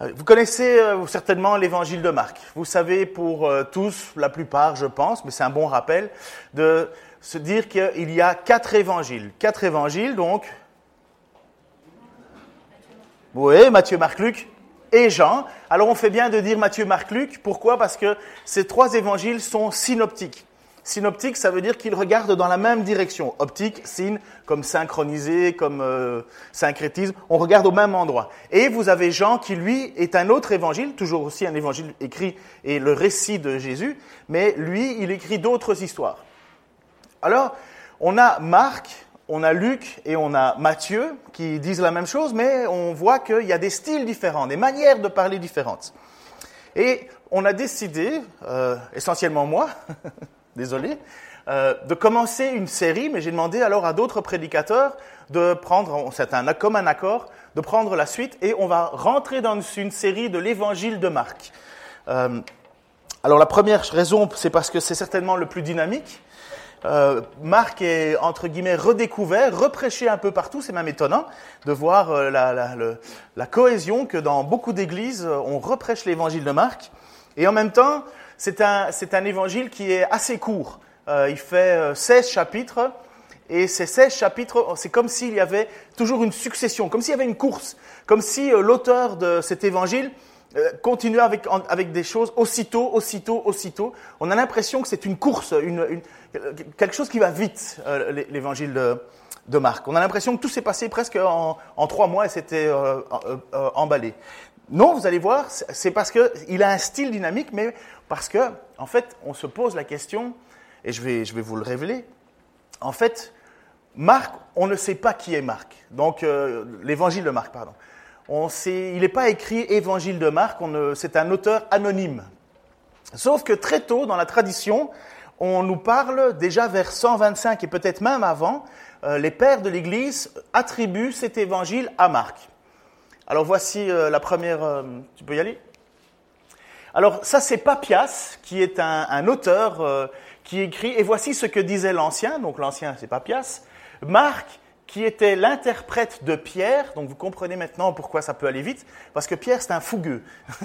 Euh, vous connaissez euh, certainement l'évangile de Marc. Vous savez pour euh, tous, la plupart je pense, mais c'est un bon rappel, de se dire qu'il y a quatre évangiles. Quatre évangiles donc. Oui, Matthieu, Marc, Luc et Jean. Alors on fait bien de dire Matthieu, Marc, Luc. Pourquoi? Parce que ces trois évangiles sont synoptiques. Synoptique, ça veut dire qu'ils regardent dans la même direction. Optique, signe, comme synchronisé, comme euh, syncrétisme, on regarde au même endroit. Et vous avez Jean qui, lui, est un autre évangile, toujours aussi un évangile écrit et le récit de Jésus, mais lui, il écrit d'autres histoires. Alors, on a Marc, on a Luc et on a Matthieu qui disent la même chose, mais on voit qu'il y a des styles différents, des manières de parler différentes. Et on a décidé, euh, essentiellement moi, désolé, euh, de commencer une série, mais j'ai demandé alors à d'autres prédicateurs de prendre, c'est un, comme un accord, de prendre la suite et on va rentrer dans une série de l'évangile de Marc. Euh, alors la première raison, c'est parce que c'est certainement le plus dynamique. Euh, Marc est entre guillemets redécouvert, reprêché un peu partout. C'est même étonnant de voir la, la, cohésion que dans beaucoup d'églises on reprêche l'évangile de Marc. Et en même temps, c'est un, un, évangile qui est assez court. Euh, il fait 16 euh, chapitres. Et ces 16 chapitres, c'est comme s'il y avait toujours une succession, comme s'il y avait une course, comme si euh, l'auteur de cet évangile continuait avec, avec des choses aussitôt, aussitôt, aussitôt. On a l'impression que c'est une course, une, une, quelque chose qui va vite, l'évangile de, de, Marc. On a l'impression que tout s'est passé presque en, en, trois mois et c'était emballé. Non, vous allez voir, c'est parce qu'il a un style dynamique, mais parce que, en fait, on se pose la question, et je vais, je vais vous le révéler. En fait, Marc, on ne sait pas qui est Marc. Donc, euh, l'évangile de Marc, pardon. On sait, il n'est pas écrit évangile de Marc, c'est un auteur anonyme. Sauf que très tôt dans la tradition, on nous parle déjà vers 125 et peut-être même avant, euh, les pères de l'Église attribuent cet évangile à Marc. Alors voici euh, la première. Euh, tu peux y aller Alors ça c'est Papias qui est un, auteur euh, qui écrit. Et voici ce que disait l'ancien. Donc l'ancien c'est Papias. Marc qui était l'interprète de Pierre. Donc vous comprenez maintenant pourquoi ça peut aller vite, parce que Pierre c'est un fougueux.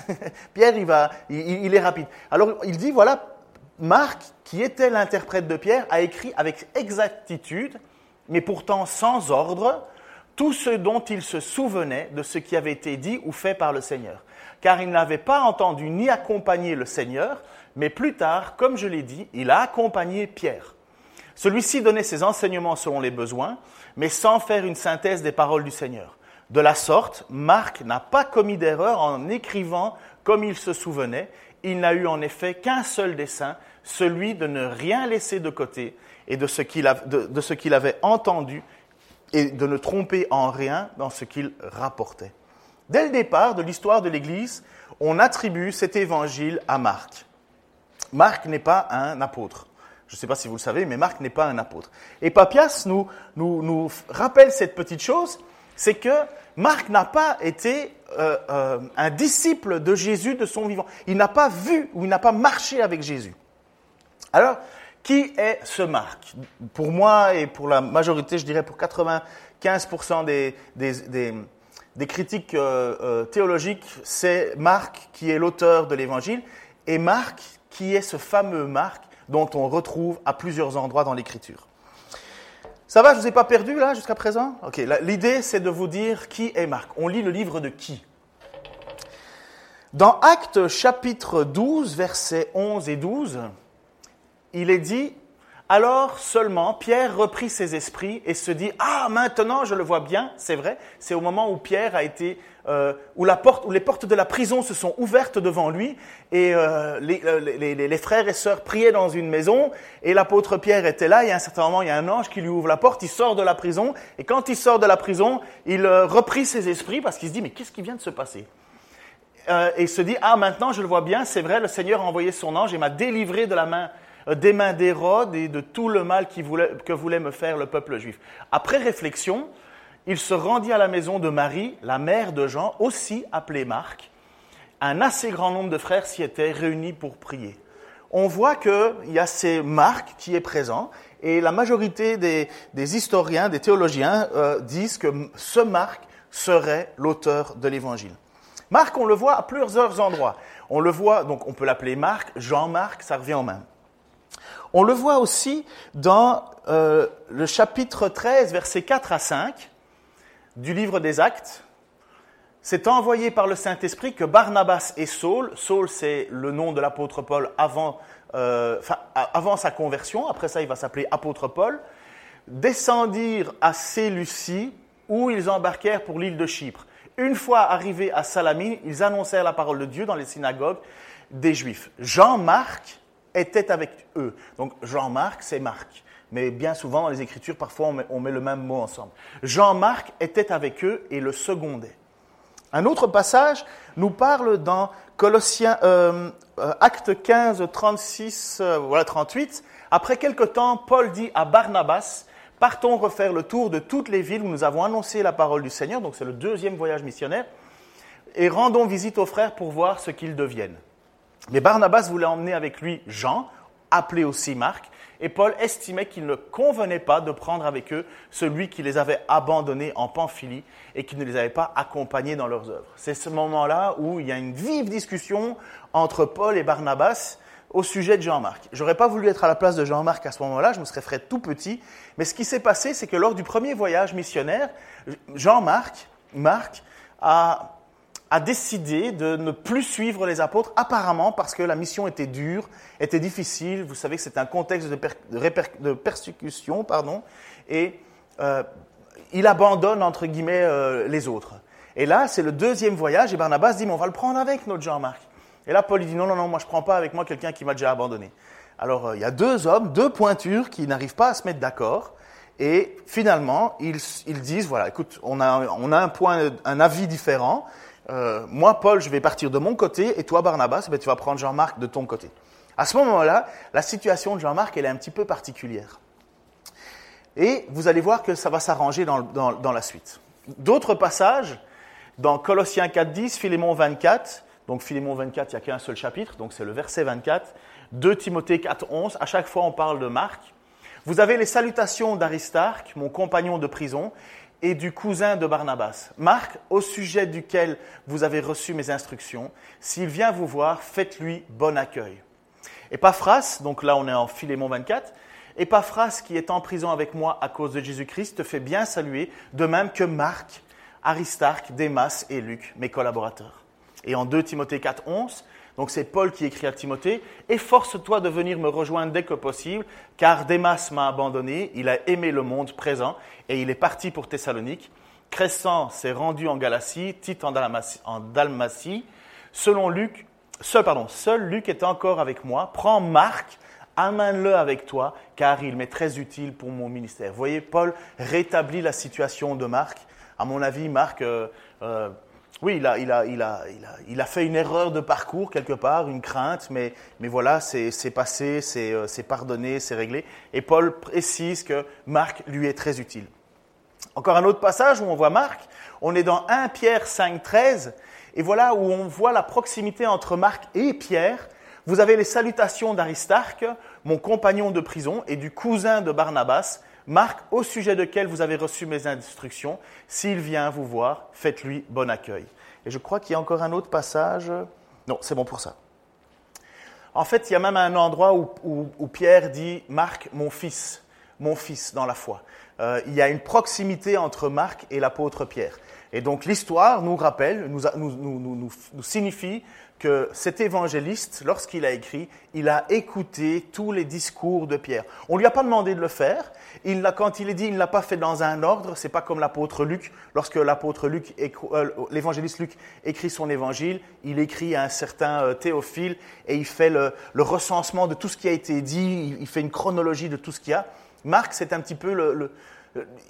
Pierre il va, il, est rapide. Alors il dit voilà, Marc qui était l'interprète de Pierre a écrit avec exactitude, mais pourtant sans ordre, tout ce dont il se souvenait de ce qui avait été dit ou fait par le Seigneur. Car il n'avait pas entendu ni accompagné le Seigneur, mais plus tard, comme je l'ai dit, il a accompagné Pierre. Celui-ci donnait ses enseignements selon les besoins, mais sans faire une synthèse des paroles du Seigneur. De la sorte, Marc n'a pas commis d'erreur en écrivant comme il se souvenait. Il n'a eu en effet qu'un seul dessein, celui de ne rien laisser de côté et de ce qu'il avait entendu et de ne tromper en rien dans ce qu'il rapportait. Dès le départ de l'histoire de l'Église, on attribue cet évangile à Marc. Marc n'est pas un apôtre. Je ne sais pas si vous le savez, mais Marc n'est pas un apôtre. Et Papias nous, nous, nous rappelle cette petite chose, c'est que Marc n'a pas été euh, euh, un disciple de Jésus de son vivant. Il n'a pas vu ou il n'a pas marché avec Jésus. Alors, qui est ce Marc? Pour moi et pour la majorité, je dirais pour 95% des, des, critiques euh, euh, théologiques, c'est Marc qui est l'auteur de l'Évangile et Marc qui est ce fameux Marc dont on retrouve à plusieurs endroits dans l'Écriture. Ça va, je ne vous ai pas perdu là jusqu'à présent? Ok, l'idée c'est de vous dire qui est Marc. On lit le livre de qui? Dans Actes chapitre 12, versets 11 et 12, il est dit, alors seulement Pierre reprit ses esprits et se dit, ah maintenant je le vois bien, c'est vrai, c'est au moment où Pierre a été, euh, où, la porte, où les portes de la prison se sont ouvertes devant lui et euh, les, euh, les, frères et sœurs priaient dans une maison et l'apôtre Pierre était là. Et à un certain moment il y a un ange qui lui ouvre la porte, il sort de la prison et quand il sort de la prison, il reprit ses esprits parce qu'il se dit, mais qu'est-ce qui vient de se passer? Et il se dit, ah maintenant je le vois bien, c'est vrai, le Seigneur a envoyé son ange et m'a délivré de la main des mains d'Hérode et de tout le mal que voulait me faire le peuple juif. Après réflexion, il se rendit à la maison de Marie, la mère de Jean, aussi appelée Marc. Un assez grand nombre de frères s'y étaient réunis pour prier. On voit qu'il y a ces Marc qui est présent et la majorité des, historiens, des théologiens euh, disent que ce Marc serait l'auteur de l'évangile. Marc, on le voit à plusieurs endroits. On le voit, donc on peut l'appeler Marc, Jean-Marc, ça revient au même. On le voit aussi dans euh, le chapitre 13, versets 4 à 5 du livre des Actes. C'est envoyé par le Saint-Esprit que Barnabas et Saul, Saul c'est le nom de l'apôtre Paul avant, euh, sa conversion, après ça il va s'appeler apôtre Paul, descendirent à Séleucie où ils embarquèrent pour l'île de Chypre. Une fois arrivés à Salamine, ils annoncèrent la parole de Dieu dans les synagogues des Juifs. Jean-Marc était avec eux. Donc Jean-Marc, c'est Marc. Mais bien souvent dans les Écritures, parfois on met, le même mot ensemble. Jean-Marc était avec eux et le secondait. Un autre passage nous parle dans Colossiens, euh, acte 15, 36, euh, voilà 38. Après quelque temps, Paul dit à Barnabas, partons refaire le tour de toutes les villes où nous avons annoncé la parole du Seigneur, donc c'est le deuxième voyage missionnaire, et rendons visite aux frères pour voir ce qu'ils deviennent. Mais Barnabas voulait emmener avec lui Jean, appelé aussi Marc, et Paul estimait qu'il ne convenait pas de prendre avec eux celui qui les avait abandonnés en Pamphylie et qui ne les avait pas accompagnés dans leurs œuvres. C'est ce moment-là où il y a une vive discussion entre Paul et Barnabas au sujet de Jean-Marc. J'aurais pas voulu être à la place de Jean-Marc à ce moment-là, je me serais fait tout petit, mais ce qui s'est passé, c'est que lors du premier voyage missionnaire, Jean-Marc, Marc, a a décidé de ne plus suivre les apôtres, apparemment parce que la mission était dure, était difficile. Vous savez que c'est un contexte de, persécution, pardon, et euh, il abandonne entre guillemets euh, les autres. Et là, c'est le deuxième voyage, et Barnabas dit, mais on va le prendre avec notre Jean-Marc. Et là, Paul dit, non, non, non, moi je ne prends pas avec moi quelqu'un qui m'a déjà abandonné. Alors, euh, il y a deux hommes, deux pointures qui n'arrivent pas à se mettre d'accord. Et finalement, ils, ils, disent, voilà, écoute, on a, on a un point, un avis différent. Euh, moi, Paul, je vais partir de mon côté, et toi, Barnabas, ben, tu vas prendre Jean-Marc de ton côté. À ce moment-là, la situation de Jean-Marc, elle est un petit peu particulière. Et vous allez voir que ça va s'arranger dans, dans, la suite. D'autres passages, dans Colossiens 4.10, Philémon 24, donc Philémon 24, il n'y a qu'un seul chapitre, donc c'est le verset 24, 2 Timothée 4.11, à chaque fois on parle de Marc. Vous avez les salutations d'Aristarque, mon compagnon de prison, et du cousin de Barnabas, Marc, au sujet duquel vous avez reçu mes instructions. S'il vient vous voir, faites-lui bon accueil. Epaphras, donc là on est en Philémon 24, Epaphras qui est en prison avec moi à cause de Jésus-Christ te fait bien saluer, de même que Marc, Aristarque, Démas et Luc, mes collaborateurs. Et en 2 Timothée 4, 11, donc c'est Paul qui écrit à Timothée, Efforce-toi de venir me rejoindre dès que possible, car Démas m'a abandonné, il a aimé le monde présent, et il est parti pour Thessalonique. Crescent s'est rendu en Galatie, Tite en Dalmatie. Selon Luc, seul, pardon, seul Luc est encore avec moi. Prends Marc, amène-le avec toi, car il m'est très utile pour mon ministère. Vous voyez, Paul rétablit la situation de Marc. À mon avis, Marc... Euh, euh, oui, il a, fait une erreur de parcours quelque part, une crainte, mais, mais voilà, c'est passé, euh, c'est pardonné, c'est réglé. Et Paul précise que Marc lui est très utile. Encore un autre passage où on voit Marc, on est dans 1 Pierre 5, 13, et voilà où on voit la proximité entre Marc et Pierre. Vous avez les salutations d'Aristarque, mon compagnon de prison, et du cousin de Barnabas, Marc, au sujet duquel vous avez reçu mes instructions, s'il vient vous voir, faites-lui bon accueil. Et je crois qu'il y a encore un autre passage. Non, c'est bon pour ça. En fait, il y a même un endroit où, Pierre dit Marc, mon fils, mon fils dans la foi. Euh, il y a une proximité entre Marc et l'apôtre Pierre. Et donc l'histoire nous rappelle, nous, nous, signifie que cet évangéliste, lorsqu'il a écrit, il a écouté tous les discours de Pierre. On ne lui a pas demandé de le faire. Il quand il est dit, il ne l'a pas fait dans un ordre. C'est pas comme l'apôtre Luc. Lorsque l'apôtre Luc, euh, l'évangéliste Luc écrit son évangile, il écrit à un certain euh, Théophile et il fait le, recensement de tout ce qui a été dit. Il, fait une chronologie de tout ce qu'il y a. Marc, c'est un petit peu le,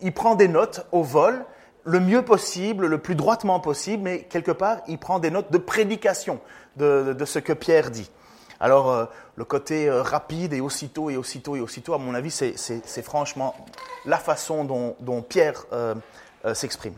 il prend des notes au vol le mieux possible, le plus droitement possible, mais quelque part, il prend des notes de prédication de, ce que Pierre dit. Alors, euh, le côté euh, rapide et aussitôt et aussitôt et aussitôt, à mon avis, c'est franchement la façon dont, Pierre euh, s'exprime.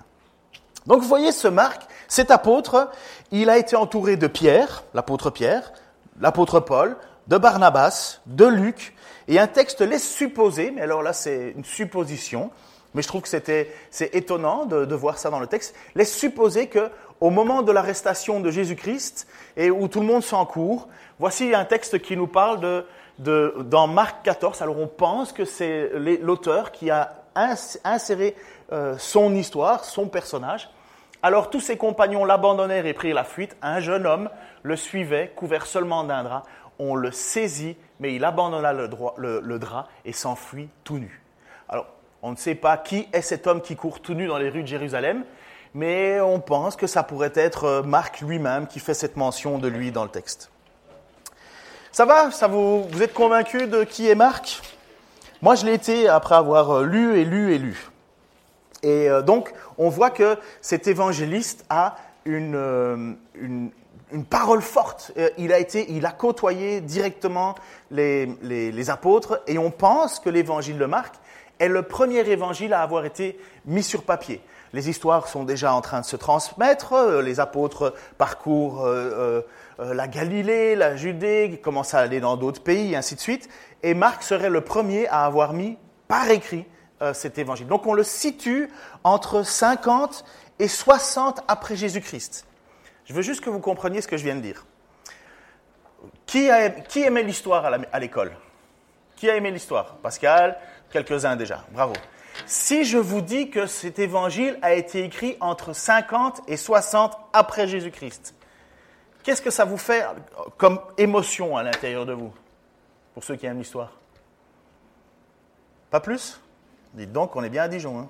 Donc, vous voyez, ce Marc, cet apôtre, il a été entouré de Pierre, l'apôtre Pierre, l'apôtre Paul, de Barnabas, de Luc, et un texte laisse supposer, mais alors là, c'est une supposition, mais je trouve que c'est étonnant de, voir ça dans le texte, laisse supposer que au moment de l'arrestation de Jésus-Christ et où tout le monde s'en court, voici un texte qui nous parle de, de dans Marc 14. Alors on pense que c'est l'auteur qui a inséré euh, son histoire, son personnage. Alors tous ses compagnons l'abandonnèrent et prirent la fuite. Un jeune homme le suivait, couvert seulement d'un drap. On le saisit, mais il abandonna le, le drap et s'enfuit tout nu. Alors, on ne sait pas qui est cet homme qui court tout nu dans les rues de Jérusalem, mais on pense que ça pourrait être euh, Marc lui-même qui fait cette mention de lui dans le texte. Ça va? Ça vous, êtes convaincu de qui est Marc? Moi, je l'ai été après avoir euh, lu et lu et lu. Et euh, donc, on voit que cet évangéliste a une, une, parole forte. Il a, été, il a côtoyé directement les, les apôtres et on pense que l'évangile de Marc est le premier évangile à avoir été mis sur papier. Les histoires sont déjà en train de se transmettre, euh, les apôtres parcourent euh, euh, la Galilée, la Judée, commencent à aller dans d'autres pays, ainsi de suite. Et Marc serait le premier à avoir mis par écrit cet évangile. Donc on le situe entre 50 et 60 après Jésus-Christ. Je veux juste que vous compreniez ce que je viens de dire. Qui, qui aimait l'histoire à l'école? Qui a aimé l'histoire? Pascal, quelques-uns déjà. Bravo. Si je vous dis que cet évangile a été écrit entre 50 et 60 après Jésus-Christ, qu'est-ce que ça vous fait comme émotion à l'intérieur de vous, pour ceux qui aiment l'histoire? Pas plus? Dites donc, on est bien à Dijon. Hein.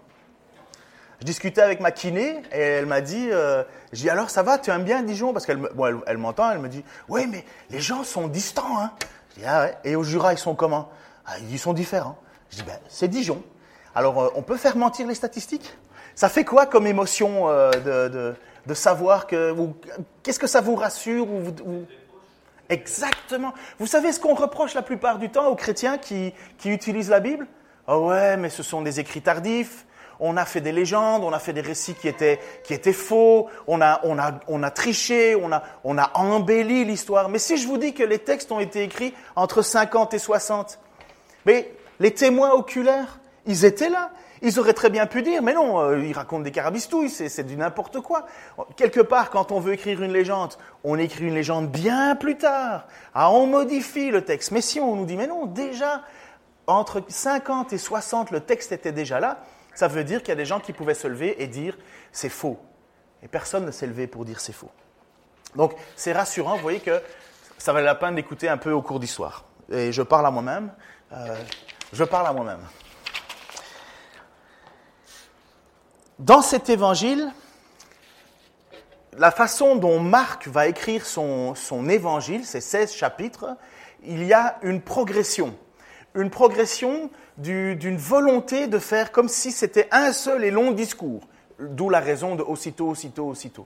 je discutais avec ma kiné et elle m'a dit, euh, dis alors ça va, tu aimes bien Dijon? Parce qu'elle elle, m'entend, elle me dit, oui mais les gens sont distants. Hein. Je dis, ah ouais, et au Jura ils sont comment? Ah, Ils sont différents. Je dis, ben c'est Dijon. Alors, euh, on peut faire mentir les statistiques? Ça fait quoi comme émotion euh, de, savoir que... Qu'est-ce que ça vous rassure Exactement. Vous savez ce qu'on reproche la plupart du temps aux chrétiens qui, utilisent la Bible? Oh ouais, mais ce sont des écrits tardifs. On a fait des légendes, on a fait des récits qui étaient, qui étaient faux, on a, on, a, on a triché, on a, on a embelli l'histoire. Mais si je vous dis que les textes ont été écrits entre 50 et 60, mais les témoins oculaires, ils étaient là. Ils auraient très bien pu dire, mais non, euh, ils racontent des carabistouilles, c'est du n'importe quoi. Quelque part, quand on veut écrire une légende, on écrit une légende bien plus tard. Ah, on modifie le texte. Mais si on nous dit, mais non, déjà, entre 50 et 60, le texte était déjà là, ça veut dire qu'il y a des gens qui pouvaient se lever et dire, c'est faux. Et personne ne s'est levé pour dire c'est faux. Donc, c'est rassurant, vous voyez que ça valait la peine d'écouter un peu au cours d'histoire. Et je parle à moi-même. Euh, je parle à moi-même. Dans cet évangile, la façon dont Marc va écrire son, évangile, ces 16 chapitres, il y a une progression. Une progression d'une volonté de faire comme si c'était un seul et long discours. D'où la raison de aussitôt, aussitôt, aussitôt.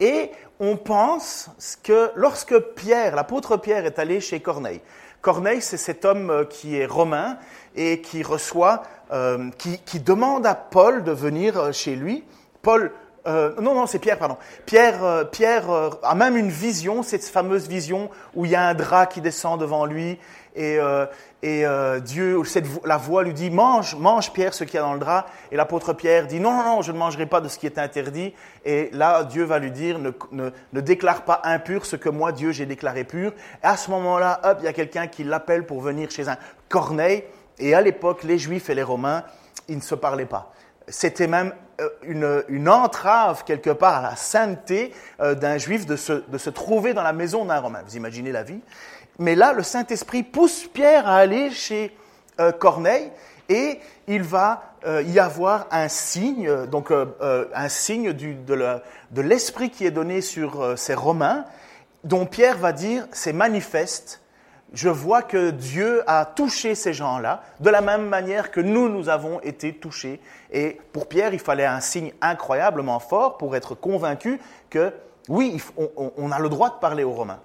Et on pense que lorsque Pierre, l'apôtre Pierre, est allé chez Corneille, Corneille, c'est cet homme euh, qui est romain et qui reçoit, euh, qui, demande à Paul de venir euh, chez lui. Paul, non, non, c'est Pierre, pardon. Pierre, Pierre a même une vision, cette fameuse vision où il y a un drap qui descend devant lui et, euh, Dieu, la voix lui dit, mange, mange Pierre ce qu'il y a dans le drap. Et l'apôtre Pierre dit, non, non, non, je ne mangerai pas de ce qui est interdit. Et là, Dieu va lui dire, ne, ne, ne déclare pas impur ce que moi, Dieu, j'ai déclaré pur. Et à ce moment-là, hop, il y a quelqu'un qui l'appelle pour venir chez un Corneille. Et à l'époque, les Juifs et les Romains, ils ne se parlaient pas. C'était même euh, une, entrave quelque part à la sainteté euh, d'un Juif de se, de se trouver dans la maison d'un Romain. Vous imaginez la vie mais là, le Saint-Esprit pousse Pierre à aller chez euh, Corneille et il va y avoir un signe, donc un signe de l'esprit qui est donné sur ces Romains, dont Pierre va dire c'est manifeste. Je vois que Dieu a touché ces gens-là de la même manière que nous, nous avons été touchés. Et pour Pierre, il fallait un signe incroyablement fort pour être convaincu que oui, on a le droit de parler aux Romains.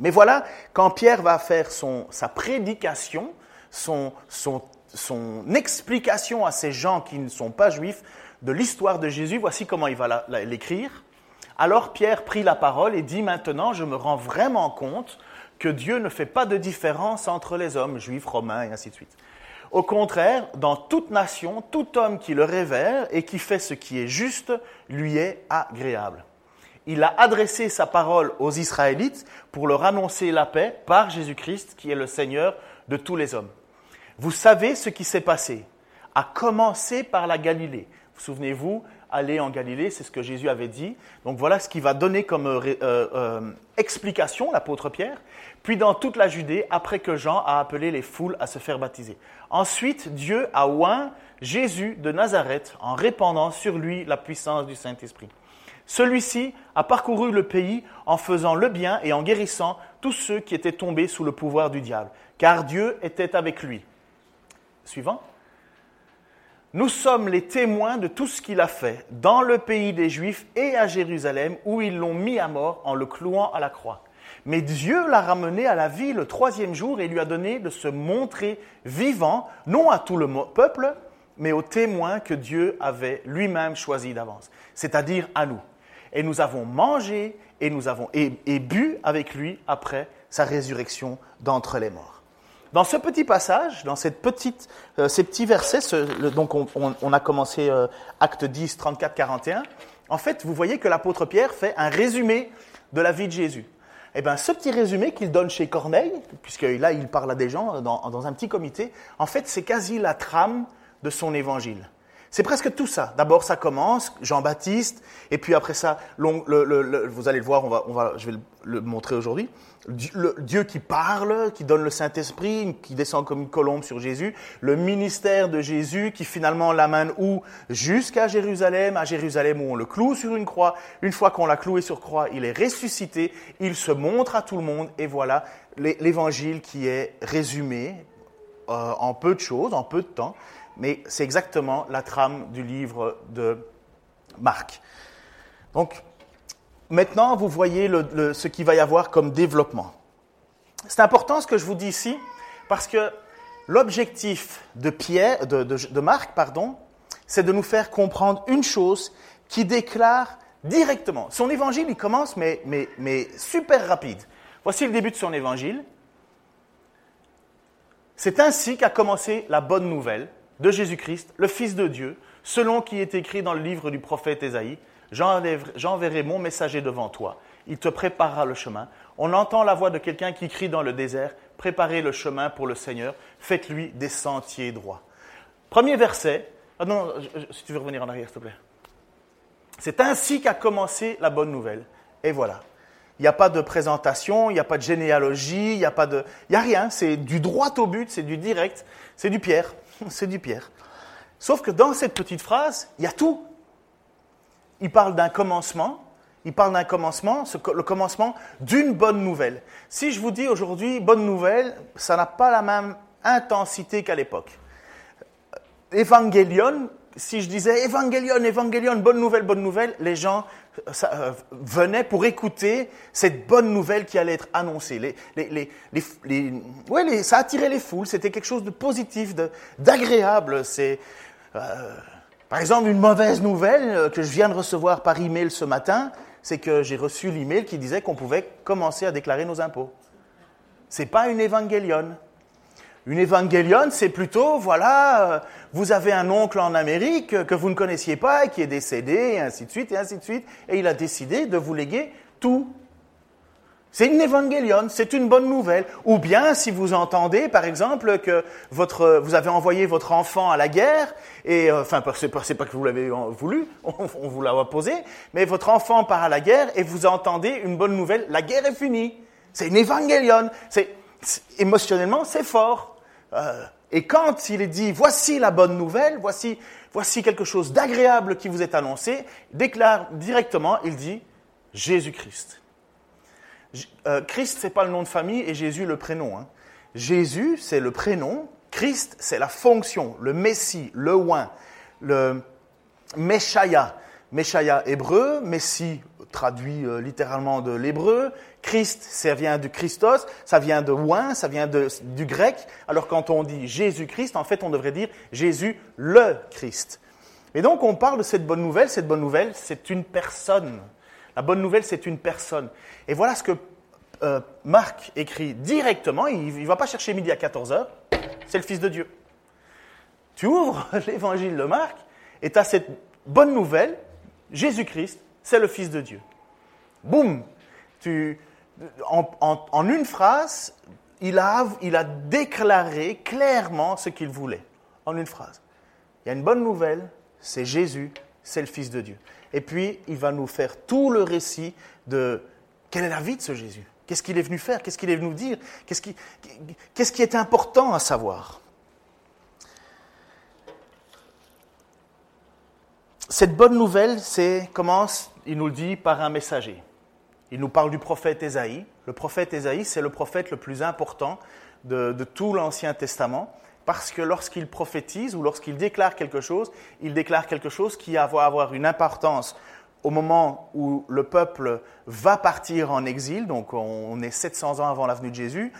Mais voilà, quand Pierre va faire son, sa prédication, son, son, son explication à ces gens qui ne sont pas juifs de l'histoire de Jésus, voici comment il va l'écrire. Alors Pierre prit la parole et dit maintenant, je me rends vraiment compte que Dieu ne fait pas de différence entre les hommes, juifs, romains et ainsi de suite. Au contraire, dans toute nation, tout homme qui le révère et qui fait ce qui est juste lui est agréable. Il a adressé sa parole aux Israélites pour leur annoncer la paix par Jésus-Christ qui est le Seigneur de tous les hommes. Vous savez ce qui s'est passé, à commencer par la Galilée. Vous souvenez-vous, aller en Galilée, c'est ce que Jésus avait dit. Donc voilà ce qu'il va donner comme euh, euh, explication, l'apôtre Pierre. Puis dans toute la Judée, après que Jean a appelé les foules à se faire baptiser. Ensuite, Dieu a oint Jésus de Nazareth en répandant sur lui la puissance du Saint-Esprit. Celui-ci a parcouru le pays en faisant le bien et en guérissant tous ceux qui étaient tombés sous le pouvoir du diable, car Dieu était avec lui. Suivant. Nous sommes les témoins de tout ce qu'il a fait dans le pays des Juifs et à Jérusalem, où ils l'ont mis à mort en le clouant à la croix. Mais Dieu l'a ramené à la vie le troisième jour et lui a donné de se montrer vivant, non à tout le peuple, mais aux témoins que Dieu avait lui-même choisis d'avance, c'est-à-dire à nous. Et nous avons mangé et et, bu avec lui après sa résurrection d'entre les morts. Dans ce petit passage, dans cette petite, euh, ces petits versets, donc on, a commencé euh, acte 10, 34, 41, en fait, vous voyez que l'apôtre Pierre fait un résumé de la vie de Jésus. Eh bien, ce petit résumé qu'il donne chez Corneille, puisque là, il parle à des gens dans, dans un petit comité, en fait, c'est quasi la trame de son évangile. C'est presque tout ça. D'abord, ça commence, Jean-Baptiste, et puis après ça, vous allez le voir, on va, on va, je vais le montrer aujourd'hui. Dieu qui parle, qui donne le Saint-Esprit, qui descend comme une colombe sur Jésus, le ministère de Jésus qui finalement l'amène où? Jusqu'à Jérusalem, à Jérusalem où on le cloue sur une croix. Une fois qu'on l'a cloué sur croix, il est ressuscité, il se montre à tout le monde et voilà l'évangile qui est résumé euh, en peu de choses, en peu de temps, mais c'est exactement la trame du livre de Marc. Donc, Maintenant, vous voyez ce qu'il va y avoir comme développement. C'est important ce que je vous dis ici, parce que l'objectif de, de, Marc, pardon, c'est de nous faire comprendre une chose qui déclare directement. Son évangile, il commence, mais, mais, mais super rapide. Voici le début de son évangile. C'est ainsi qu'a commencé la bonne nouvelle de Jésus-Christ, le Fils de Dieu, selon qui est écrit dans le livre du prophète Ésaïe. J'enverrai mon messager devant toi. Il te préparera le chemin. On entend la voix de quelqu'un qui crie dans le désert, Préparez le chemin pour le Seigneur, faites-lui des sentiers droits. Premier verset. Ah non, si tu veux revenir en arrière, s'il te plaît. C'est ainsi qu'a commencé la bonne nouvelle. Et voilà. Il n'y a pas de présentation, il n'y a pas de généalogie, il n'y a pas de. Il rien. C'est du droit au but, c'est du direct, c'est du Pierre. C'est du Pierre. Sauf que dans cette petite phrase, il y a tout il parle d'un commencement. Il parle d'un commencement, le commencement d'une bonne nouvelle. Si je vous dis aujourd'hui bonne nouvelle, ça n'a pas la même intensité qu'à l'époque. Évangélion, si je disais évangélion, évangélion, bonne nouvelle, bonne nouvelle, les gens euh, venaient pour écouter cette bonne nouvelle qui allait être annoncée. Les, ça attirait les foules, c'était quelque chose de positif, d'agréable. C'est euh, par exemple, une mauvaise nouvelle euh, que je viens de recevoir par email ce matin, c'est que j'ai reçu l'email qui disait qu'on pouvait commencer à déclarer nos impôts. C'est pas une évangélion. Une évangélion, c'est plutôt, voilà, euh, vous avez un oncle en Amérique que vous ne connaissiez pas, qui est décédé, et ainsi de suite, et ainsi de suite, et il a décidé de vous léguer tout. C'est une évangélion, c'est une bonne nouvelle. Ou bien si vous entendez, par exemple, que votre, vous avez envoyé votre enfant à la guerre, et euh, enfin, c'est pas, pas que vous l'avez voulu, on, vous l'a posé, mais votre enfant part à la guerre et vous entendez une bonne nouvelle, la guerre est finie. C'est une évangélion. C'est, émotionnellement, c'est fort. Euh, et quand il est dit, voici la bonne nouvelle, voici, voici quelque chose d'agréable qui vous est annoncé, déclare directement, il dit, Jésus-Christ. Euh, Christ, c'est pas le nom de famille et Jésus le prénom. Hein. Jésus, c'est le prénom. Christ, c'est la fonction, le Messie, le oin, le Meshaya. Meshaya hébreu, Messie traduit euh, littéralement de l'hébreu, Christ, ça vient du Christos, ça vient de ouin, ça vient du grec. Alors quand on dit Jésus-Christ, en fait on devrait dire Jésus le Christ. Et donc on parle de cette bonne nouvelle, cette bonne nouvelle c'est une personne. La bonne nouvelle c'est une personne. Et voilà ce que euh, Marc écrit directement, il ne va pas chercher midi à 14h, c'est le Fils de Dieu. Tu ouvres l'évangile de Marc et tu as cette bonne nouvelle, Jésus-Christ, c'est le Fils de Dieu. Boum en, une phrase, il a, il a déclaré clairement ce qu'il voulait. En une phrase. Il y a une bonne nouvelle, c'est Jésus, c'est le Fils de Dieu. Et puis, il va nous faire tout le récit de quelle est la vie de ce Jésus? Qu'est-ce qu'il est venu faire? Qu'est-ce qu'il est venu dire? Qu'est-ce qui, est important à savoir? Cette bonne nouvelle, commence, il nous le dit, par un messager. Il nous parle du prophète Ésaïe. Le prophète Ésaïe, c'est le prophète le plus important de tout l'Ancien Testament, parce que lorsqu'il prophétise ou lorsqu'il déclare quelque chose, il déclare quelque chose qui va avoir une importance au moment où le peuple va partir en exil, donc on est 700 ans avant la venue de Jésus,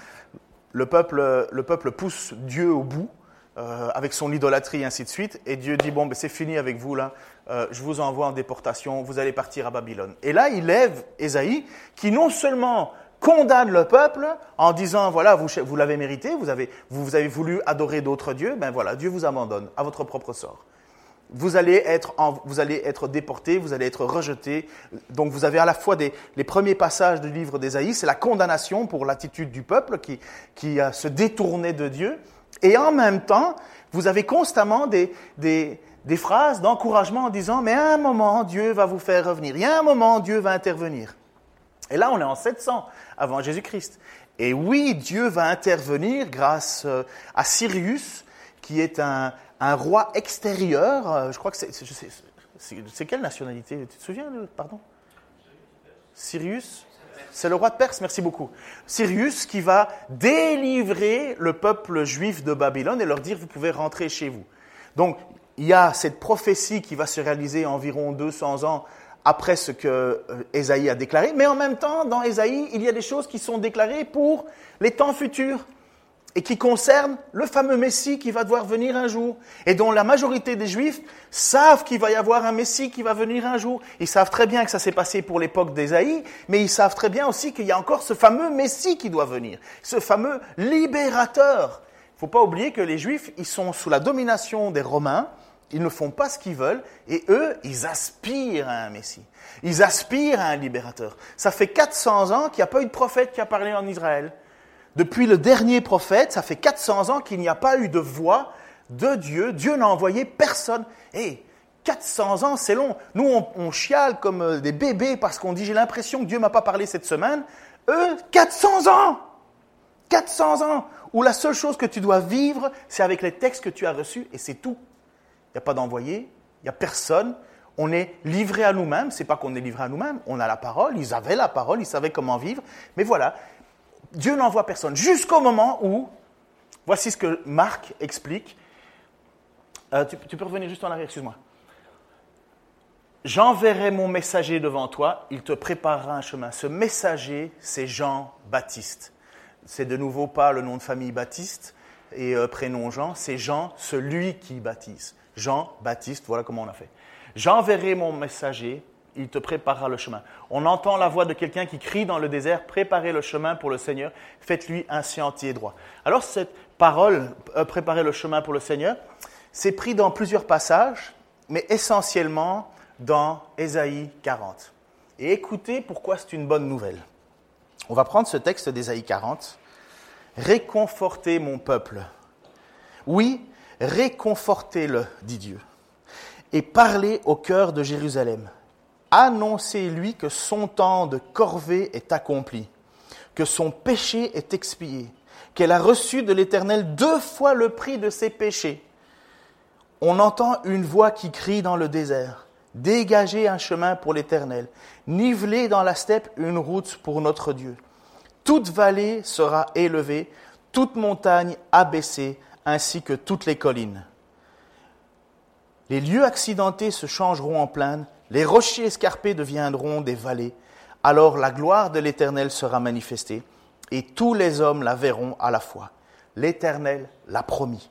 le peuple, le peuple pousse Dieu au bout, euh, avec son idolâtrie et ainsi de suite, et Dieu dit, bon, ben, c'est fini avec vous là, euh, je vous envoie en déportation, vous allez partir à Babylone. Et là, il lève Ésaïe, qui non seulement condamne le peuple en disant, voilà, vous, vous l'avez mérité, vous avez, vous avez voulu adorer d'autres dieux, ben voilà, Dieu vous abandonne à votre propre sort vous allez être, vous allez être déporté, vous allez être rejeté. Donc vous avez à la fois des, les premiers passages du livre d'Ésaïe, c'est la condamnation pour l'attitude du peuple qui, qui se détournait de Dieu. Et en même temps, vous avez constamment des, des, des phrases d'encouragement en disant, mais à un moment, Dieu va vous faire revenir. Il y a un moment, Dieu va intervenir. Et là, on est en 700 avant Jésus-Christ. Et oui, Dieu va intervenir grâce euh, à Sirius, qui est un, un roi extérieur, euh, je crois que c'est. C'est quelle nationalité? Tu te souviens, pardon? Sirius? C'est le roi de Perse, merci beaucoup. Sirius qui va délivrer le peuple juif de Babylone et leur dire vous pouvez rentrer chez vous. Donc, il y a cette prophétie qui va se réaliser environ 200 ans après ce que Ésaïe a déclaré, mais en même temps, dans Ésaïe, il y a des choses qui sont déclarées pour les temps futurs et qui concerne le fameux Messie qui va devoir venir un jour, et dont la majorité des Juifs savent qu'il va y avoir un Messie qui va venir un jour. Ils savent très bien que ça s'est passé pour l'époque d'Ésaïe, mais ils savent très bien aussi qu'il y a encore ce fameux Messie qui doit venir, ce fameux libérateur. Il ne faut pas oublier que les Juifs, ils sont sous la domination des Romains, ils ne font pas ce qu'ils veulent, et eux, ils aspirent à un Messie. Ils aspirent à un libérateur. Ça fait 400 ans qu'il n'y a pas eu de prophète qui a parlé en Israël. Depuis le dernier prophète, ça fait 400 ans qu'il n'y a pas eu de voix de Dieu. Dieu n'a envoyé personne. Et 400 ans, c'est long. Nous, on, chiale comme euh, des bébés parce qu'on dit j'ai l'impression que Dieu m'a pas parlé cette semaine. Eux, 400 ans 400 ans où la seule chose que tu dois vivre, c'est avec les textes que tu as reçus et c'est tout. Il n'y a pas d'envoyé, il n'y a personne. On est livré à nous-mêmes. C'est pas qu'on est livré à nous-mêmes. On a la parole. Ils avaient la parole. Ils savaient comment vivre. Mais voilà. Dieu n'envoie personne. Jusqu'au moment où, voici ce que Marc explique. Euh, tu, peux revenir juste en arrière, excuse-moi. J'enverrai mon messager devant toi, il te préparera un chemin. Ce messager, c'est Jean-Baptiste. C'est de nouveau pas le nom de famille Baptiste et euh, prénom Jean, c'est Jean, celui qui baptise. Jean-Baptiste, voilà comment on a fait. J'enverrai mon messager il te préparera le chemin. On entend la voix de quelqu'un qui crie dans le désert, préparez le chemin pour le Seigneur, faites-lui un sentier droit. Alors cette parole, euh, préparez le chemin pour le Seigneur, c'est pris dans plusieurs passages, mais essentiellement dans Ésaïe 40. Et écoutez pourquoi c'est une bonne nouvelle. On va prendre ce texte d'Ésaïe 40. Réconfortez mon peuple. Oui, réconfortez-le, dit Dieu. Et parlez au cœur de Jérusalem Annoncez-lui que son temps de corvée est accompli, que son péché est expié, qu'elle a reçu de l'Éternel deux fois le prix de ses péchés. On entend une voix qui crie dans le désert, Dégagez un chemin pour l'Éternel, nivelez dans la steppe une route pour notre Dieu. Toute vallée sera élevée, toute montagne abaissée, ainsi que toutes les collines. Les lieux accidentés se changeront en plaines, Les rochers escarpés deviendront des vallées. Alors la gloire de l'Éternel sera manifestée, et tous les hommes la verront à la fois. L'Éternel l'a promis.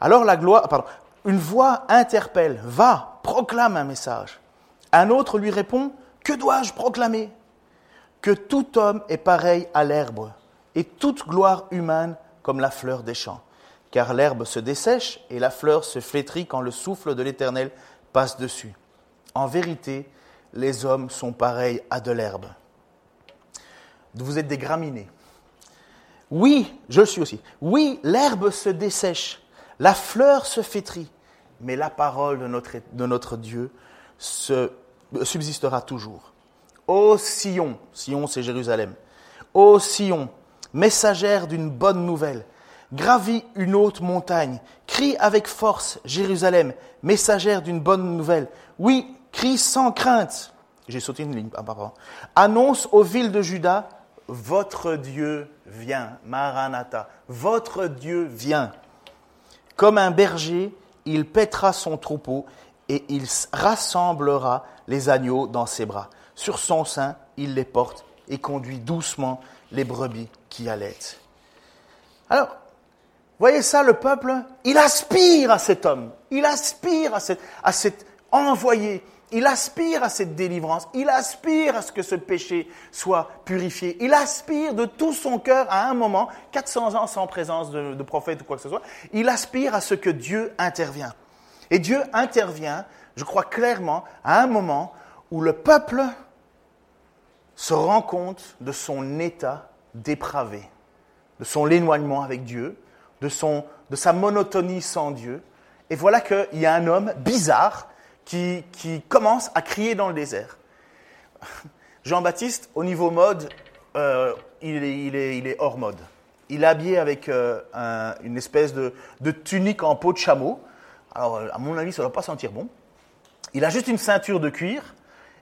Alors la gloire, pardon, une voix interpelle, va, proclame un message. Un autre lui répond, que dois-je proclamer? Que tout homme est pareil à l'herbe, et toute gloire humaine comme la fleur des champs. Car l'herbe se dessèche et la fleur se flétrit quand le souffle de l'Éternel passe dessus. En vérité, les hommes sont pareils à de l'herbe. Vous êtes des graminées. Oui, je le suis aussi. Oui, l'herbe se dessèche, la fleur se flétrit, mais la parole de notre, Dieu subsistera toujours. Ô Sion, Sion c'est Jérusalem, ô Sion, messagère d'une bonne nouvelle, gravis une haute montagne, crie avec force, Jérusalem, messagère d'une bonne nouvelle. Oui, crie sans crainte. J'ai sauté une ligne, pardon. Annonce aux villes de Juda, votre Dieu vient, Maranatha, votre Dieu vient. Comme un berger, il pètera son troupeau et il rassemblera les agneaux dans ses bras. Sur son sein, il les porte et conduit doucement les brebis qui allaitent. Alors, voyez ça, le peuple, il aspire à cet homme, il aspire à, cet, envoyé, il aspire à cette délivrance, il aspire à ce que ce péché soit purifié, il aspire de tout son cœur à un moment, 400 ans sans présence de, de prophète ou quoi que ce soit, il aspire à ce que Dieu intervient. Et Dieu intervient, je crois clairement, à un moment où le peuple se rend compte de son état dépravé, de son éloignement avec Dieu, de, son, de sa monotonie sans Dieu. Et voilà qu'il y a un homme bizarre qui, qui, commence à crier dans le désert. Jean-Baptiste, au niveau mode, euh, il, est, il, est, il, est, hors mode. Il est habillé avec euh, un, une espèce de, de, tunique en peau de chameau. Alors, à mon avis, ça ne doit pas sentir bon. Il a juste une ceinture de cuir.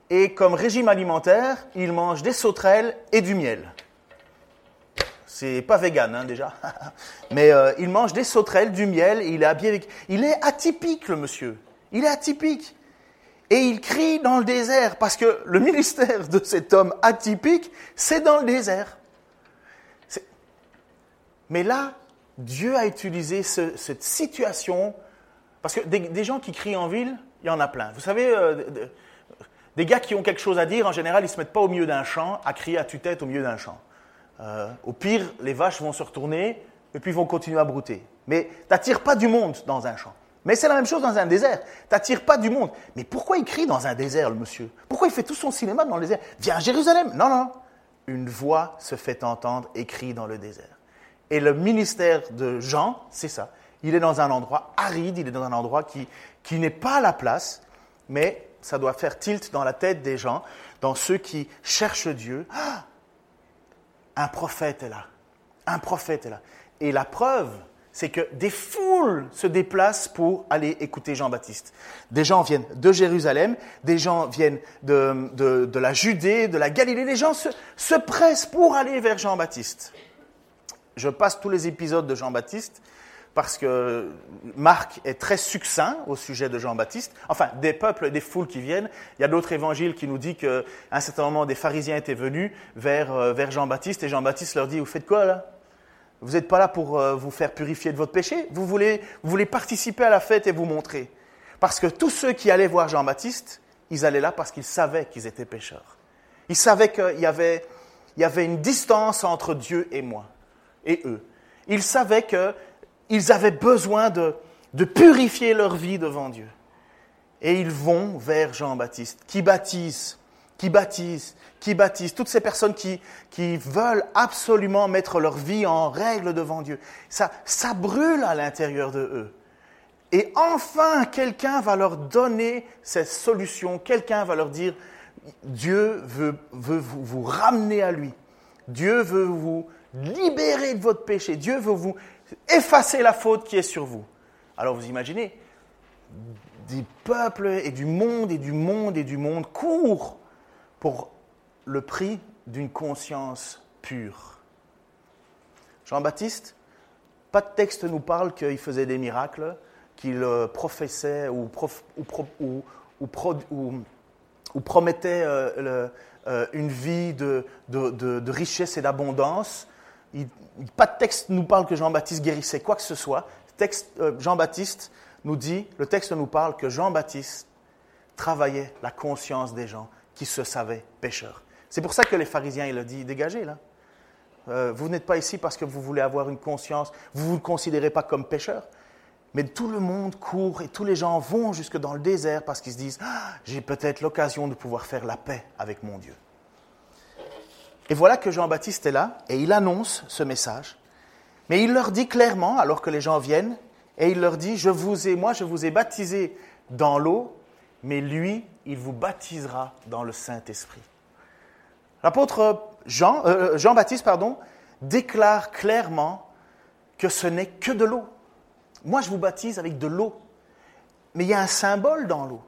Et comme régime alimentaire, il mange des sauterelles et du miel. C'est pas vegan hein, déjà, mais euh, il mange des sauterelles, du miel, il est habillé avec. Il est atypique le monsieur. Il est atypique. Et il crie dans le désert parce que le ministère de cet homme atypique, c'est dans le désert. Mais là, Dieu a utilisé ce, cette situation parce que des, des, gens qui crient en ville, il y en a plein. Vous savez, euh, des gars qui ont quelque chose à dire, en général, ils ne se mettent pas au milieu d'un champ à crier à tue-tête au milieu d'un champ. Euh, au pire, les vaches vont se retourner et puis vont continuer à brouter. Mais tu n'attires pas du monde dans un champ. Mais c'est la même chose dans un désert. Tu n'attires pas du monde. Mais pourquoi il crie dans un désert, le monsieur? Pourquoi il fait tout son cinéma dans le désert? Viens à Jérusalem Non, non. Une voix se fait entendre et crie dans le désert. Et le ministère de Jean, c'est ça. Il est dans un endroit aride, il est dans un endroit qui, qui n'est pas à la place, mais ça doit faire tilt dans la tête des gens, dans ceux qui cherchent Dieu. Ah un prophète est là. Un prophète est là. Et la preuve, c'est que des foules se déplacent pour aller écouter Jean-Baptiste. Des gens viennent de Jérusalem, des gens viennent de, de, la Judée, de la Galilée. Les gens se pressent pour aller vers Jean-Baptiste. Je passe tous les épisodes de Jean-Baptiste parce que Marc est très succinct au sujet de Jean-Baptiste. Enfin, des peuples des foules qui viennent. Il y a d'autres évangiles qui nous disent qu'à un certain moment, des pharisiens étaient venus vers, euh, vers Jean-Baptiste et Jean-Baptiste leur dit, vous faites quoi là? Vous n'êtes pas là pour euh, vous faire purifier de votre péché? Vous voulez, vous voulez participer à la fête et vous montrer. Parce que tous ceux qui allaient voir Jean-Baptiste, ils allaient là parce qu'ils savaient qu'ils étaient pécheurs. Ils savaient qu'il y avait, il y avait une distance entre Dieu et moi, et eux. Ils savaient que ils avaient besoin de, de purifier leur vie devant Dieu. Et ils vont vers Jean-Baptiste, qui baptise, qui baptise, qui baptise. Toutes ces personnes qui, qui veulent absolument mettre leur vie en règle devant Dieu. Ça, ça brûle à l'intérieur de eux. Et enfin, quelqu'un va leur donner cette solution. Quelqu'un va leur dire, Dieu veut, veut vous, vous ramener à lui. Dieu veut vous libérer de votre péché. Dieu veut vous effacer la faute qui est sur vous. Alors vous imaginez, des peuples et du monde et du monde et du monde courent pour le prix d'une conscience pure. Jean-Baptiste, pas de texte nous parle qu'il faisait des miracles, qu'il euh, professait ou, promettait une vie de richesse et d'abondance. Pas de texte nous parle que Jean-Baptiste guérissait quoi que ce soit. Jean-Baptiste nous dit, le texte nous parle que Jean-Baptiste travaillait la conscience des gens qui se savaient pécheurs. C'est pour ça que les pharisiens, il a dit, dégagez là. Euh, vous n'êtes pas ici parce que vous voulez avoir une conscience, vous ne vous considérez pas comme pécheur. Mais tout le monde court et tous les gens vont jusque dans le désert parce qu'ils se disent, ah, j'ai peut-être l'occasion de pouvoir faire la paix avec mon Dieu. Et voilà que Jean-Baptiste est là et il annonce ce message. Mais il leur dit clairement, alors que les gens viennent, et il leur dit, je vous ai, moi, je vous ai baptisé dans l'eau, mais lui, il vous baptisera dans le Saint-Esprit. L'apôtre Jean, euh, Jean-Baptiste déclare clairement que ce n'est que de l'eau. Moi, je vous baptise avec de l'eau. Mais il y a un symbole dans l'eau.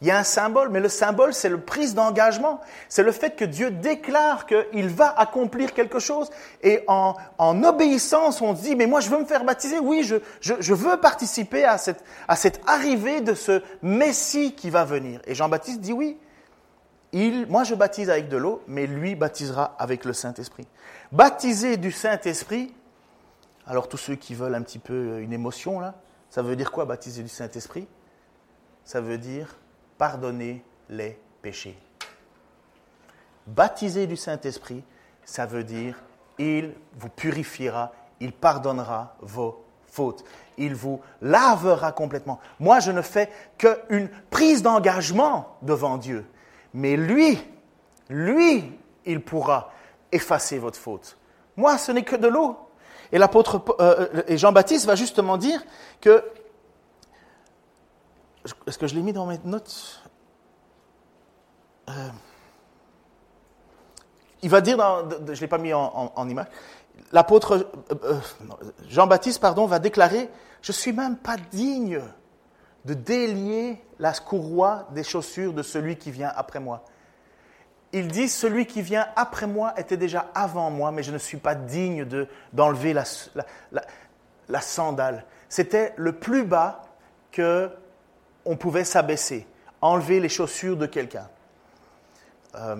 Il y a un symbole, mais le symbole, c'est le prise d'engagement. C'est le fait que Dieu déclare qu'il va accomplir quelque chose. Et en, obéissance, on dit, mais moi, je veux me faire baptiser. Oui, je, je, veux participer à cette, à cette arrivée de ce Messie qui va venir. Et Jean-Baptiste dit oui. Moi, je baptise avec de l'eau, mais lui baptisera avec le Saint-Esprit. Baptiser du Saint-Esprit, alors tous ceux qui veulent un petit peu une émotion, là, ça veut dire quoi, baptiser du Saint-Esprit? Ça veut dire pardonner les péchés. Baptiser du Saint-Esprit, ça veut dire il vous purifiera, il pardonnera vos fautes, il vous lavera complètement. Moi, je ne fais qu'une prise d'engagement devant Dieu, mais lui, lui, il pourra effacer votre faute. Moi, ce n'est que de l'eau. Et l'apôtre euh, et Jean-Baptiste va justement dire que est-ce que je l'ai mis dans mes notes? Euh, Il va dire, je ne l'ai pas mis en, image, l'apôtre euh, euh, Jean-Baptiste pardon, va déclarer, je ne suis même pas digne de délier la courroie des chaussures de celui qui vient après moi. Il dit, celui qui vient après moi était déjà avant moi, mais je ne suis pas digne d'enlever la, la sandale. C'était le plus bas que on pouvait s'abaisser, enlever les chaussures de quelqu'un. Euh,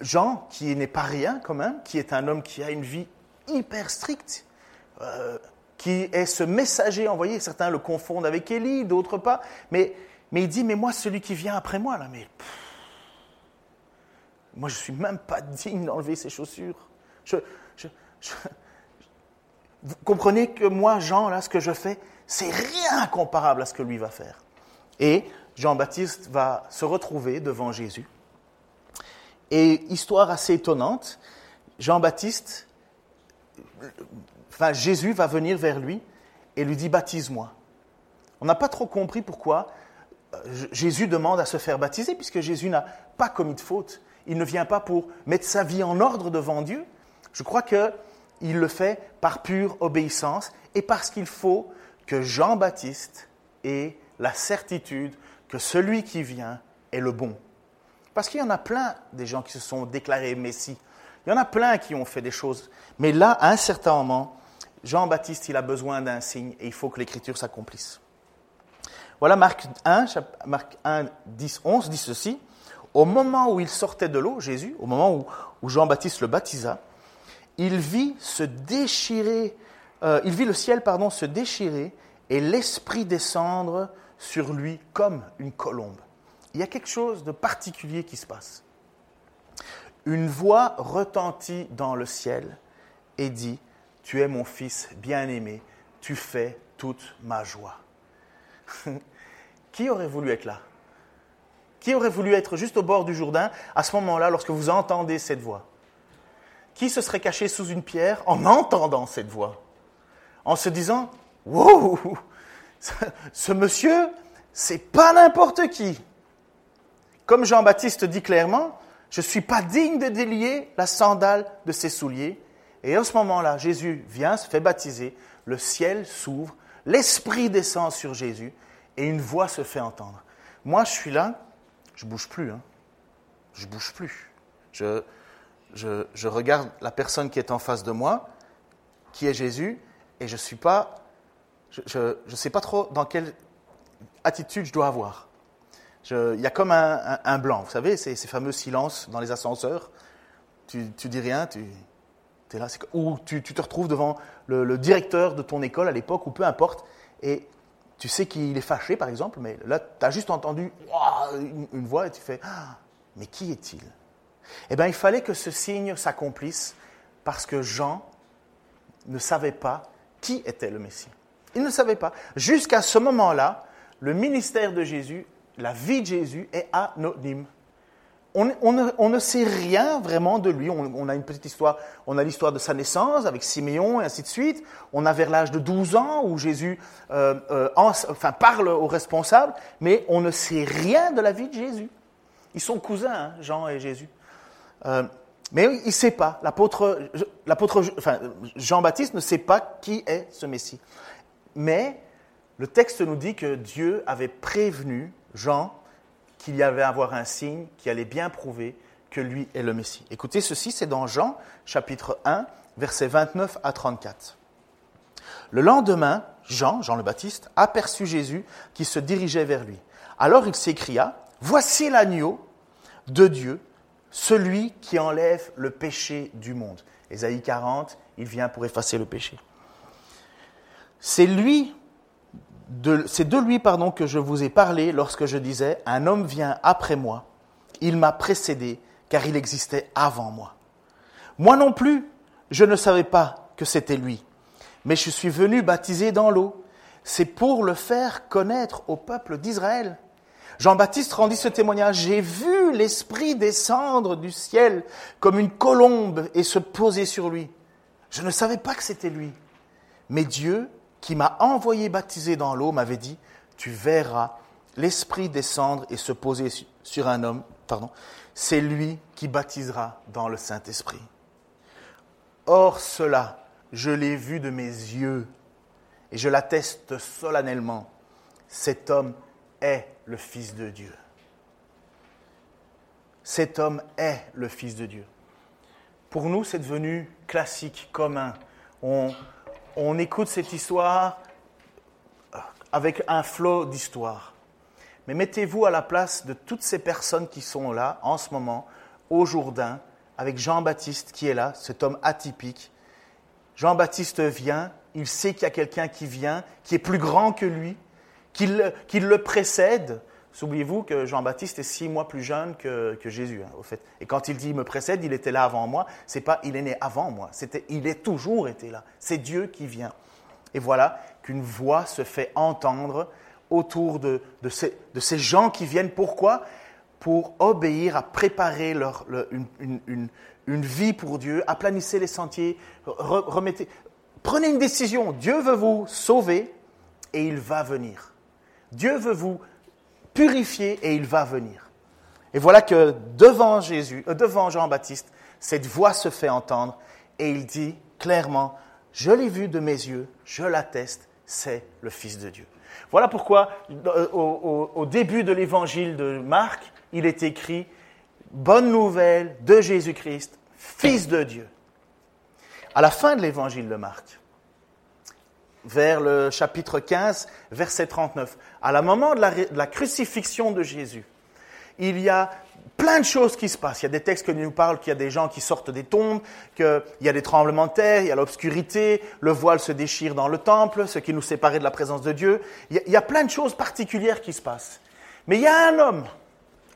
Jean, qui n'est pas rien quand même, qui est un homme qui a une vie hyper stricte, euh, qui est ce messager envoyé, certains le confondent avec Élie, d'autres pas, mais, il dit, mais moi, celui qui vient après moi, là, mais... moi, je ne suis même pas digne d'enlever ses chaussures. vous comprenez que moi, Jean, là, ce que je fais, c'est rien comparable à ce que lui va faire. Et Jean-Baptiste va se retrouver devant Jésus. Et histoire assez étonnante, Jean-Baptiste, enfin Jésus va venir vers lui et lui dit baptise-moi. On n'a pas trop compris pourquoi euh, Jésus demande à se faire baptiser, puisque Jésus n'a pas commis de faute. Il ne vient pas pour mettre sa vie en ordre devant Dieu. Je crois qu'il le fait par pure obéissance et parce qu'il faut que Jean-Baptiste ait la certitude que celui qui vient est le bon. Parce qu'il y en a plein des gens qui se sont déclarés Messie. Il y en a plein qui ont fait des choses. Mais là, à un certain moment, Jean-Baptiste, il a besoin d'un signe et il faut que l'écriture s'accomplisse. Voilà Marc 1, Marc 1, 10, 11 dit ceci. Au moment où il sortait de l'eau, Jésus, au moment où, où Jean-Baptiste le baptisa, il vit se déchirer, euh, il vit le ciel pardon, se déchirer et l'Esprit descendre sur lui comme une colombe. Il y a quelque chose de particulier qui se passe. Une voix retentit dans le ciel et dit, Tu es mon fils bien-aimé, tu fais toute ma joie. qui aurait voulu être là? Qui aurait voulu être juste au bord du Jourdain à ce moment-là lorsque vous entendez cette voix? Qui se serait caché sous une pierre en entendant cette voix? En se disant, Wow ce monsieur, c'est pas n'importe qui. Comme Jean-Baptiste dit clairement, je ne suis pas digne de délier la sandale de ses souliers. Et en ce moment-là, Jésus vient, se fait baptiser, le ciel s'ouvre, l'Esprit descend sur Jésus et une voix se fait entendre. Moi, je suis là, je bouge plus. Hein. Je bouge plus. Je, regarde la personne qui est en face de moi, qui est Jésus, et je ne suis pas je ne sais pas trop dans quelle attitude je dois avoir. il y a comme un, blanc, vous savez, ces, fameux silences dans les ascenseurs. Tu, dis rien, tu es là, ou tu, te retrouves devant le, directeur de ton école à l'époque, ou peu importe, et tu sais qu'il est fâché, par exemple, mais là, tu as juste entendu une, voix et tu fais ah, Mais qui est-il? Eh bien, il fallait que ce signe s'accomplisse parce que Jean ne savait pas qui était le Messie. Il ne savait pas. Jusqu'à ce moment-là, le ministère de Jésus, la vie de Jésus est anonyme. On, ne, sait rien vraiment de lui. On, a une petite histoire. On a l'histoire de sa naissance avec Siméon et ainsi de suite. On a vers l'âge de 12 ans où Jésus euh, euh, enfin, parle aux responsables, mais on ne sait rien de la vie de Jésus. Ils sont cousins, hein, Jean et Jésus. Euh, mais il ne sait pas. Jean-Baptiste ne sait pas qui est ce Messie. Mais le texte nous dit que Dieu avait prévenu Jean qu'il y avait à avoir un signe qui allait bien prouver que lui est le Messie. Écoutez, ceci, c'est dans Jean, chapitre 1, versets 29 à 34. Le lendemain, Jean, Jean le Baptiste, aperçut Jésus qui se dirigeait vers lui. Alors il s'écria, Voici l'agneau de Dieu, celui qui enlève le péché du monde. Ésaïe 40, il vient pour effacer le péché. C'est lui c'est de lui pardon, que je vous ai parlé lorsque je disais Un homme vient après moi, il m'a précédé, car il existait avant moi. Moi non plus, je ne savais pas que c'était lui, mais je suis venu baptiser dans l'eau. C'est pour le faire connaître au peuple d'Israël. Jean-Baptiste rendit ce témoignage. J'ai vu l'Esprit descendre du ciel comme une colombe et se poser sur lui. Je ne savais pas que c'était lui. Mais Dieu qui m'a envoyé baptiser dans l'eau m'avait dit, tu verras l'Esprit descendre et se poser sur un homme, pardon, c'est lui qui baptisera dans le Saint-Esprit. Or cela, je l'ai vu de mes yeux et je l'atteste solennellement, cet homme est le Fils de Dieu. Cet homme est le Fils de Dieu. Pour nous, c'est devenu classique, commun. On, on écoute cette histoire avec un flot d'histoire. Mais mettez-vous à la place de toutes ces personnes qui sont là en ce moment, au Jourdain, avec Jean-Baptiste qui est là, cet homme atypique. Jean-Baptiste vient, il sait qu'il y a quelqu'un qui vient, qui est plus grand que lui, qu'il le précède. Souvenez-vous que Jean-Baptiste est six mois plus jeune que, Jésus, hein, au fait. Et quand il dit me précède, il était là avant moi. C'est pas il est né avant moi. C'était il est toujours été là. C'est Dieu qui vient. Et voilà qu'une voix se fait entendre autour de, ces, gens qui viennent. Pourquoi? Pour obéir, à préparer leur, une, vie pour Dieu, aplanissez les sentiers, remettez. Prenez une décision. Dieu veut vous sauver et il va venir. Dieu veut vous purifié et il va venir. Et voilà que devant Jésus, euh, devant Jean-Baptiste, cette voix se fait entendre et il dit clairement, je l'ai vu de mes yeux, je l'atteste, c'est le Fils de Dieu. Voilà pourquoi euh, au, début de l'évangile de Marc, il est écrit, bonne nouvelle de Jésus-Christ, Fils de Dieu. À la fin de l'évangile de Marc, vers le chapitre 15, verset 39. À la moment de la, crucifixion de Jésus, il y a plein de choses qui se passent. Il y a des textes qui nous parlent qu'il y a des gens qui sortent des tombes, qu'il y a des tremblements de terre, il y a l'obscurité, le voile se déchire dans le temple, ce qui nous séparait de la présence de Dieu. Il y, a, plein de choses particulières qui se passent. Mais il y a un homme,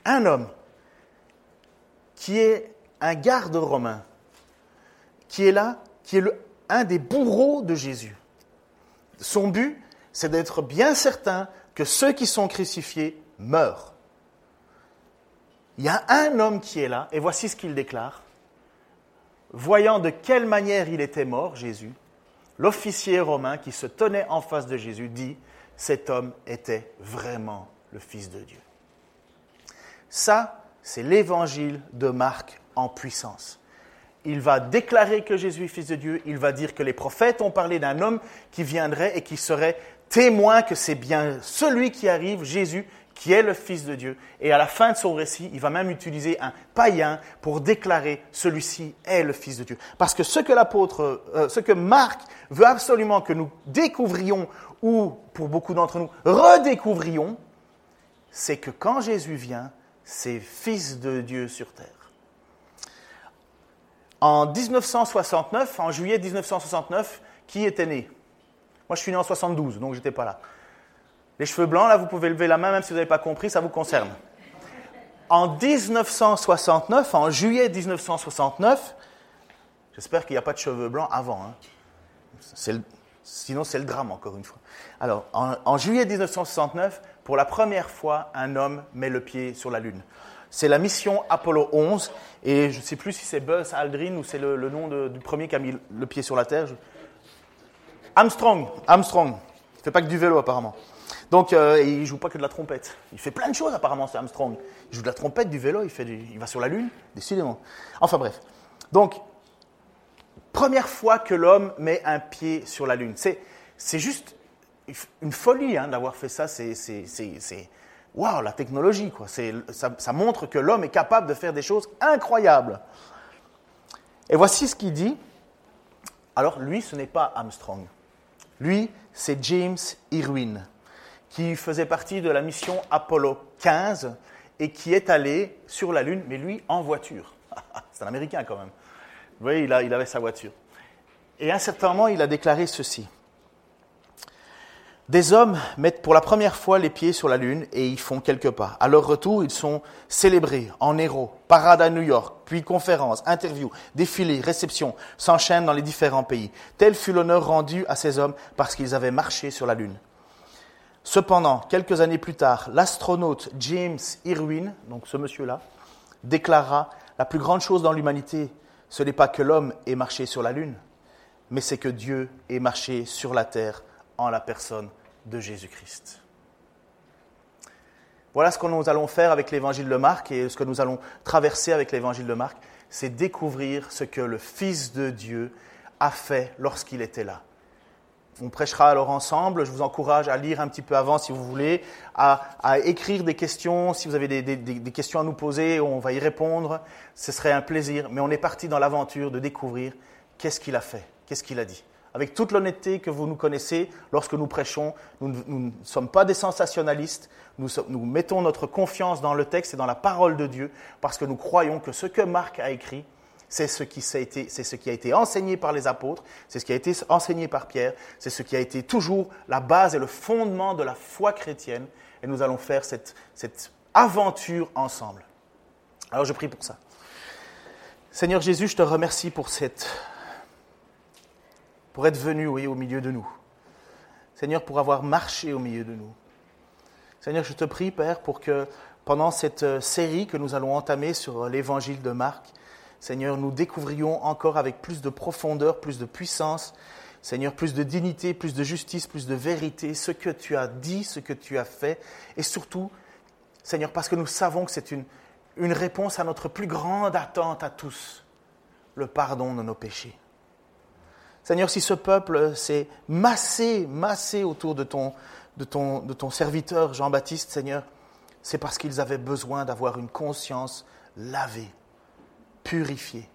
un homme, qui est un garde romain, qui est là, qui est un des bourreaux de Jésus. Son but, c'est d'être bien certain que ceux qui sont crucifiés meurent. Il y a un homme qui est là, et voici ce qu'il déclare. Voyant de quelle manière il était mort, Jésus, l'officier romain qui se tenait en face de Jésus dit, cet homme était vraiment le Fils de Dieu. Ça, c'est l'évangile de Marc en puissance il va déclarer que Jésus est fils de Dieu, il va dire que les prophètes ont parlé d'un homme qui viendrait et qui serait témoin que c'est bien celui qui arrive, Jésus, qui est le Fils de Dieu. Et à la fin de son récit, il va même utiliser un païen pour déclarer celui-ci est le Fils de Dieu. Parce que ce que l'apôtre, euh, ce que Marc veut absolument que nous découvrions, ou pour beaucoup d'entre nous, redécouvrions, c'est que quand Jésus vient, c'est Fils de Dieu sur terre. En 1969, en juillet 1969, qui était né? Moi, je suis né en 72, donc j'étais pas là. Les cheveux blancs, là, vous pouvez lever la main, même si vous n'avez pas compris, ça vous concerne. En 1969, en juillet 1969, j'espère qu'il n'y a pas de cheveux blancs avant. Hein. sinon, c'est le drame, encore une fois. Alors, en, juillet 1969, pour la première fois, un homme met le pied sur la Lune. C'est la mission Apollo 11, et je ne sais plus si c'est Buzz Aldrin ou c'est le, nom du premier qui a mis le pied sur la Terre. Armstrong, Armstrong. Il fait pas que du vélo, apparemment. Donc, euh, il joue pas que de la trompette. Il fait plein de choses, apparemment, c'est Armstrong. Il joue de la trompette, du vélo, il, fait il va sur la Lune, décidément. Enfin, bref. Donc, première fois que l'homme met un pied sur la Lune. C'est juste une folie hein, d'avoir fait ça. C'est waouh, la technologie, quoi. Ça montre que l'homme est capable de faire des choses incroyables. Et voici ce qu'il dit. Alors, lui, ce n'est pas Armstrong. Lui, c'est James Irwin qui faisait partie de la mission Apollo 15 et qui est allé sur la Lune, mais lui en voiture. C'est un Américain quand même. Vous voyez, il, avait sa voiture. Et à un certain moment, il a déclaré ceci. Des hommes mettent pour la première fois les pieds sur la Lune et y font quelques pas. À leur retour, ils sont célébrés en héros, parade à New York, puis conférences, interviews, défilés, réceptions, s'enchaînent dans les différents pays. Tel fut l'honneur rendu à ces hommes parce qu'ils avaient marché sur la Lune. Cependant, quelques années plus tard, l'astronaute James Irwin, donc ce monsieur-là, déclara La plus grande chose dans l'humanité, ce n'est pas que l'homme ait marché sur la Lune, mais c'est que Dieu ait marché sur la terre en la personne de Jésus-Christ. Voilà ce que nous allons faire avec l'évangile de Marc et ce que nous allons traverser avec l'évangile de Marc, c'est découvrir ce que le Fils de Dieu a fait lorsqu'il était là. On prêchera alors ensemble. Je vous encourage à lire un petit peu avant si vous voulez, à, écrire des questions. Si vous avez des, questions à nous poser, on va y répondre. Ce serait un plaisir. Mais on est parti dans l'aventure de découvrir qu'est-ce qu'il a fait, qu'est-ce qu'il a dit. Avec toute l'honnêteté que vous nous connaissez, lorsque nous prêchons, nous, ne sommes pas des sensationnalistes. nous mettons notre confiance dans le texte et dans la parole de Dieu parce que nous croyons que ce que Marc a écrit, c'est ce, qui a été, enseigné par les apôtres, c'est ce qui a été enseigné par Pierre, c'est ce qui a été toujours la base et le fondement de la foi chrétienne. Et nous allons faire cette aventure ensemble. Alors je prie pour ça. Seigneur Jésus, je te remercie pour cette pour être venu oui, au milieu de nous. Seigneur, pour avoir marché au milieu de nous. Seigneur, je te prie, Père, pour que pendant cette série que nous allons entamer sur l'évangile de Marc, Seigneur, nous découvrions encore avec plus de profondeur, plus de puissance, Seigneur, plus de dignité, plus de justice, plus de vérité, ce que tu as dit, ce que tu as fait, et surtout, Seigneur, parce que nous savons que c'est une, une réponse à notre plus grande attente à tous, le pardon de nos péchés. Seigneur, si ce peuple s'est massé, massé autour de ton, de ton, de ton serviteur Jean-Baptiste, Seigneur, c'est parce qu'ils avaient besoin d'avoir une conscience lavée purifié.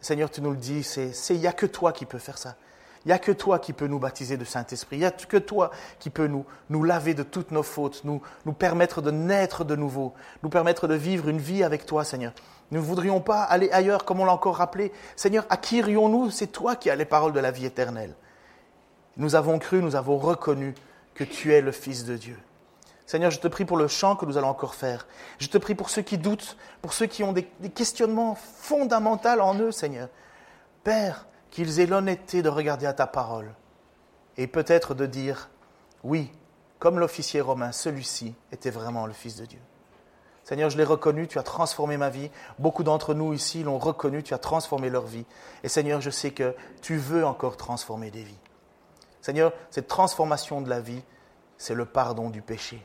Seigneur, tu nous le dis, c'est il n'y a que toi qui peux faire ça. Il n'y a que toi qui peux nous baptiser de Saint-Esprit. Il n'y a que toi qui peux nous, nous laver de toutes nos fautes, nous, nous permettre de naître de nouveau, nous permettre de vivre une vie avec toi, Seigneur. Nous ne voudrions pas aller ailleurs, comme on l'a encore rappelé. Seigneur, à qui irions-nous C'est toi qui as les paroles de la vie éternelle. Nous avons cru, nous avons reconnu que tu es le Fils de Dieu. Seigneur, je te prie pour le chant que nous allons encore faire. Je te prie pour ceux qui doutent, pour ceux qui ont des, questionnements fondamentaux en eux, Seigneur. Père, qu'ils aient l'honnêteté de regarder à ta parole et peut-être de dire, oui, comme l'officier romain, celui-ci était vraiment le Fils de Dieu. Seigneur, je l'ai reconnu, tu as transformé ma vie. Beaucoup d'entre nous ici l'ont reconnu, tu as transformé leur vie. Et Seigneur, je sais que tu veux encore transformer des vies. Seigneur, cette transformation de la vie, c'est le pardon du péché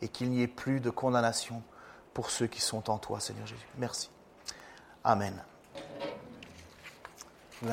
et qu'il n'y ait plus de condamnation pour ceux qui sont en toi, Seigneur Jésus. Merci. Amen.